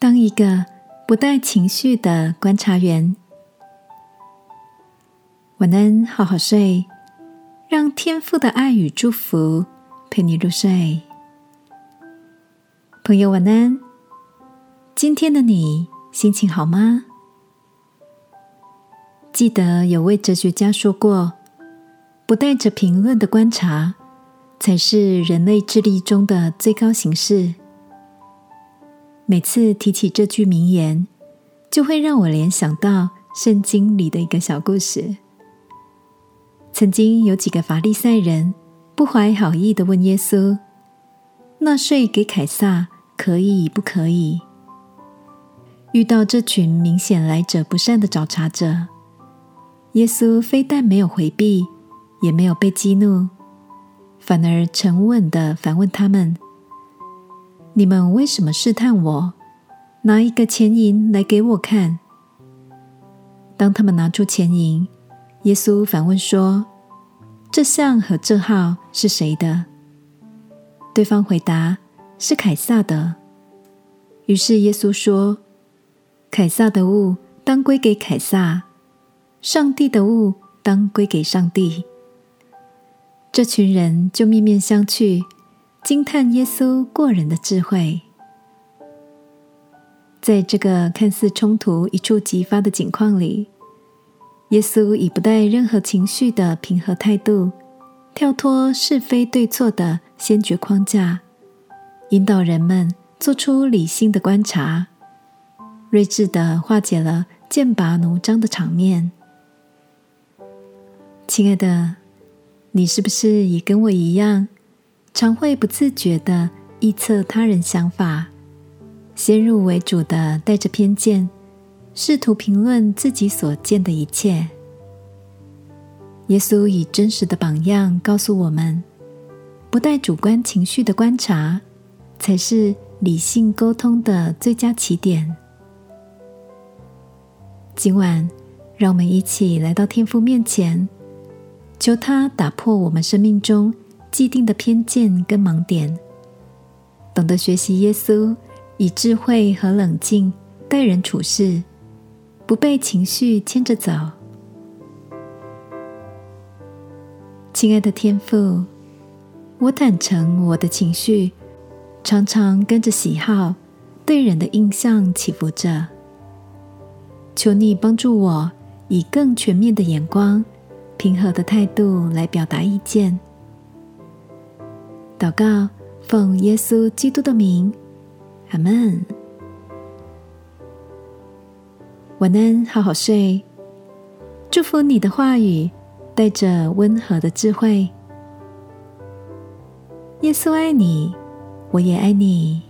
当一个不带情绪的观察员。晚安，好好睡，让天父的爱与祝福陪你入睡。朋友，晚安。今天的你心情好吗？记得有位哲学家说过：“不带着评论的观察，才是人类智力中的最高形式。”每次提起这句名言，就会让我联想到圣经里的一个小故事。曾经有几个法利赛人不怀好意的问耶稣：“纳税给凯撒可以不可以？”遇到这群明显来者不善的找茬者，耶稣非但没有回避，也没有被激怒，反而沉稳的反问他们。你们为什么试探我？拿一个钱银来给我看。当他们拿出钱银，耶稣反问说：“这像和这号是谁的？”对方回答：“是凯撒的。”于是耶稣说：“凯撒的物当归给凯撒，上帝的物当归给上帝。”这群人就面面相觑。惊叹耶稣过人的智慧，在这个看似冲突一触即发的境况里，耶稣以不带任何情绪的平和态度，跳脱是非对错的先决框架，引导人们做出理性的观察，睿智的化解了剑拔弩张的场面。亲爱的，你是不是也跟我一样？常会不自觉的臆测他人想法，先入为主的带着偏见，试图评论自己所见的一切。耶稣以真实的榜样告诉我们：不带主观情绪的观察，才是理性沟通的最佳起点。今晚，让我们一起来到天父面前，求他打破我们生命中。既定的偏见跟盲点，懂得学习耶稣以智慧和冷静待人处事，不被情绪牵着走。亲爱的天父，我坦诚我的情绪常常跟着喜好对人的印象起伏着，求你帮助我以更全面的眼光、平和的态度来表达意见。祷告，奉耶稣基督的名，阿门。晚安，好好睡。祝福你的话语带着温和的智慧。耶稣爱你，我也爱你。